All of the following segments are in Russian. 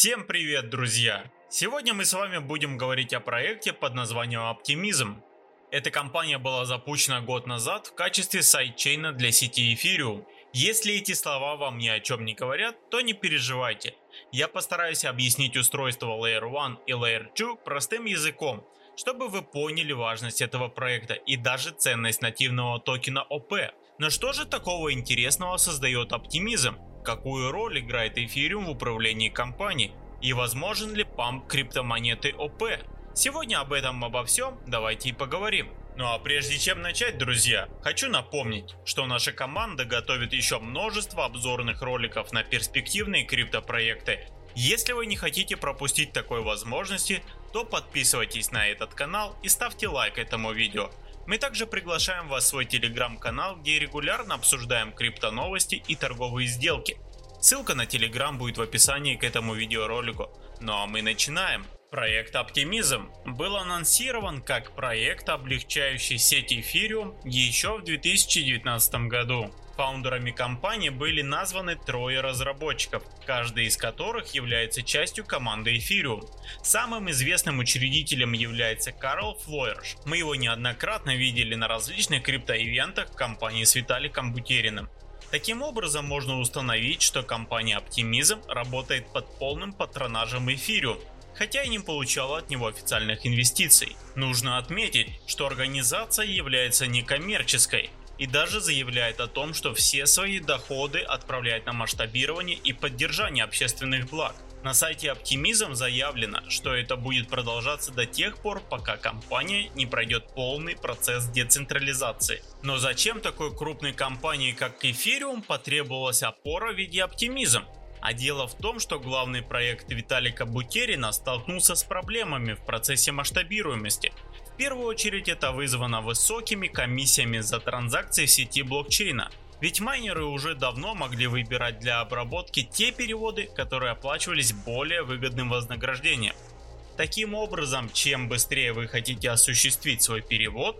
Всем привет, друзья! Сегодня мы с вами будем говорить о проекте под названием Optimism. Эта компания была запущена год назад в качестве сайдчейна для сети Ethereum. Если эти слова вам ни о чем не говорят, то не переживайте. Я постараюсь объяснить устройство Layer 1 и Layer 2 простым языком, чтобы вы поняли важность этого проекта и даже ценность нативного токена OP. Но что же такого интересного создает оптимизм? Какую роль играет эфириум в управлении компанией? И возможен ли памп криптомонеты ОП? Сегодня об этом обо всем давайте и поговорим. Ну а прежде чем начать, друзья, хочу напомнить, что наша команда готовит еще множество обзорных роликов на перспективные криптопроекты. Если вы не хотите пропустить такой возможности, то подписывайтесь на этот канал и ставьте лайк этому видео. Мы также приглашаем вас в свой телеграм-канал, где регулярно обсуждаем криптоновости и торговые сделки. Ссылка на телеграм будет в описании к этому видеоролику. Ну а мы начинаем. Проект Optimism был анонсирован как проект, облегчающий сеть Ethereum еще в 2019 году. Фаундерами компании были названы трое разработчиков, каждый из которых является частью команды Ethereum. Самым известным учредителем является Карл Флойерш. Мы его неоднократно видели на различных криптоивентах компании с Виталиком Бутериным. Таким образом можно установить, что компания Optimism работает под полным патронажем Ethereum, хотя и не получала от него официальных инвестиций. Нужно отметить, что организация является некоммерческой и даже заявляет о том, что все свои доходы отправляет на масштабирование и поддержание общественных благ. На сайте Optimism заявлено, что это будет продолжаться до тех пор, пока компания не пройдет полный процесс децентрализации. Но зачем такой крупной компании, как Ethereum, потребовалась опора в виде Optimism? А дело в том, что главный проект Виталика Бутерина столкнулся с проблемами в процессе масштабируемости. В первую очередь это вызвано высокими комиссиями за транзакции в сети блокчейна. Ведь майнеры уже давно могли выбирать для обработки те переводы, которые оплачивались более выгодным вознаграждением. Таким образом, чем быстрее вы хотите осуществить свой перевод,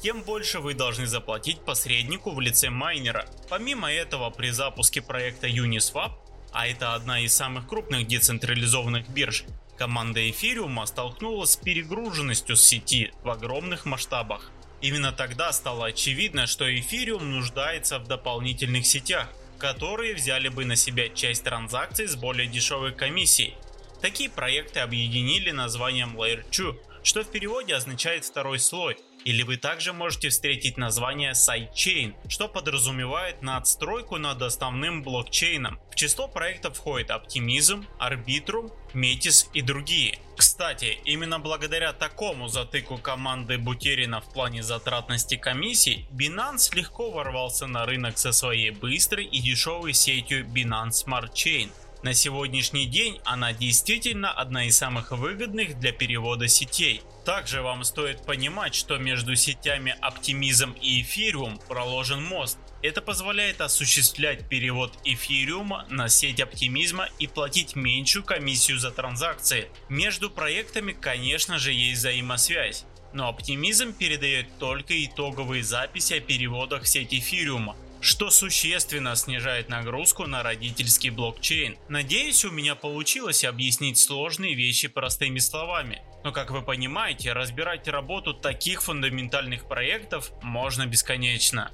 тем больше вы должны заплатить посреднику в лице майнера. Помимо этого, при запуске проекта Uniswap а это одна из самых крупных децентрализованных бирж, команда эфириума столкнулась с перегруженностью сети в огромных масштабах. Именно тогда стало очевидно, что эфириум нуждается в дополнительных сетях, которые взяли бы на себя часть транзакций с более дешевой комиссией. Такие проекты объединили названием Layer 2, что в переводе означает второй слой – или вы также можете встретить название Sidechain, что подразумевает надстройку над основным блокчейном. Число проектов входит Optimism, Arbitrum, Metis и другие. Кстати, именно благодаря такому затыку команды Бутерина в плане затратности комиссий, Binance легко ворвался на рынок со своей быстрой и дешевой сетью Binance Smart Chain. На сегодняшний день она действительно одна из самых выгодных для перевода сетей. Также вам стоит понимать, что между сетями Optimism и Ethereum проложен мост. Это позволяет осуществлять перевод эфириума на сеть оптимизма и платить меньшую комиссию за транзакции. Между проектами, конечно же, есть взаимосвязь. Но оптимизм передает только итоговые записи о переводах в сеть эфириума, что существенно снижает нагрузку на родительский блокчейн. Надеюсь, у меня получилось объяснить сложные вещи простыми словами. Но как вы понимаете, разбирать работу таких фундаментальных проектов можно бесконечно.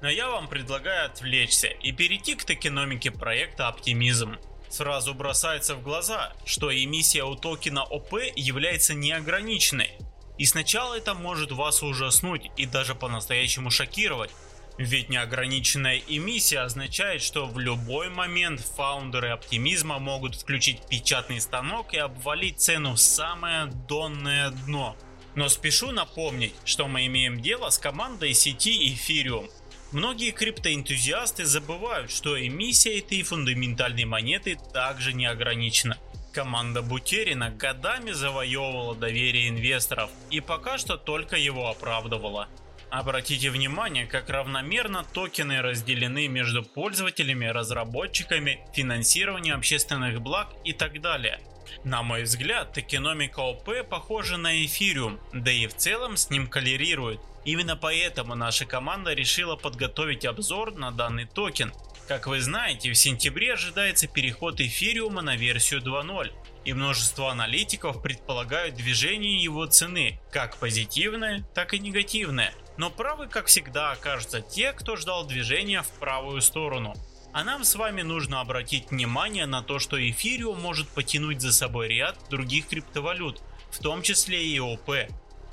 Но я вам предлагаю отвлечься и перейти к токеномике проекта Optimism. Сразу бросается в глаза, что эмиссия у токена ОП является неограниченной. И сначала это может вас ужаснуть и даже по-настоящему шокировать, ведь неограниченная эмиссия означает, что в любой момент фаундеры оптимизма могут включить печатный станок и обвалить цену в самое донное дно. Но спешу напомнить, что мы имеем дело с командой сети Ethereum. Многие криптоэнтузиасты забывают, что эмиссия этой фундаментальной монеты также не ограничена. Команда Бутерина годами завоевывала доверие инвесторов и пока что только его оправдывала. Обратите внимание, как равномерно токены разделены между пользователями, разработчиками, финансированием общественных благ и так далее. На мой взгляд, токеномика OP похожа на Ethereum, да и в целом с ним коррелирует. Именно поэтому наша команда решила подготовить обзор на данный токен. Как вы знаете, в сентябре ожидается переход эфириума на версию 2.0, и множество аналитиков предполагают движение его цены, как позитивное, так и негативное. Но правы, как всегда, окажутся те, кто ждал движения в правую сторону. А нам с вами нужно обратить внимание на то, что эфириум может потянуть за собой ряд других криптовалют, в том числе и ОП,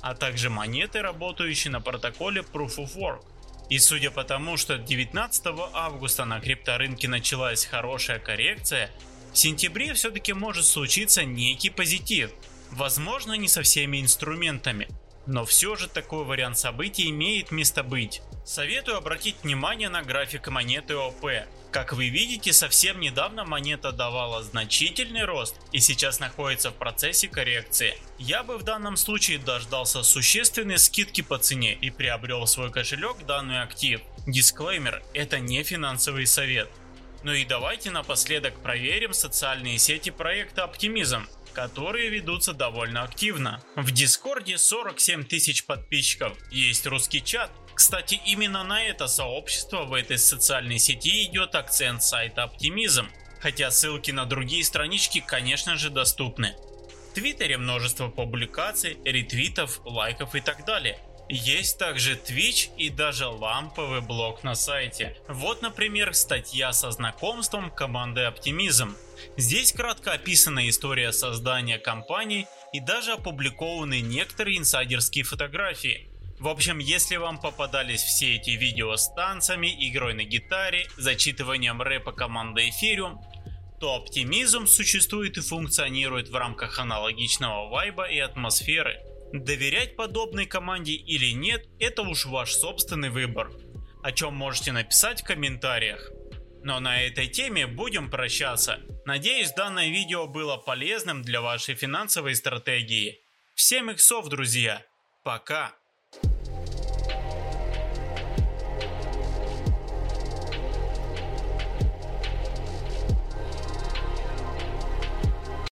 а также монеты, работающие на протоколе Proof of Work. И судя по тому, что 19 августа на крипторынке началась хорошая коррекция, в сентябре все-таки может случиться некий позитив. Возможно не со всеми инструментами, но все же такой вариант событий имеет место быть. Советую обратить внимание на график монеты ОП. Как вы видите, совсем недавно монета давала значительный рост и сейчас находится в процессе коррекции. Я бы в данном случае дождался существенной скидки по цене и приобрел в свой кошелек данный актив. Дисклеймер, это не финансовый совет. Ну и давайте напоследок проверим социальные сети проекта Оптимизм которые ведутся довольно активно. В Дискорде 47 тысяч подписчиков, есть русский чат. Кстати, именно на это сообщество в этой социальной сети идет акцент сайта Оптимизм, хотя ссылки на другие странички, конечно же, доступны. В Твиттере множество публикаций, ретвитов, лайков и так далее. Есть также Twitch и даже ламповый блог на сайте. Вот, например, статья со знакомством команды Оптимизм. Здесь кратко описана история создания компании и даже опубликованы некоторые инсайдерские фотографии. В общем, если вам попадались все эти видео с танцами, игрой на гитаре, зачитыванием рэпа команды Ethereum, то оптимизм существует и функционирует в рамках аналогичного вайба и атмосферы. Доверять подобной команде или нет, это уж ваш собственный выбор, о чем можете написать в комментариях. Но на этой теме будем прощаться. Надеюсь данное видео было полезным для вашей финансовой стратегии. Всем иксов, друзья. Пока.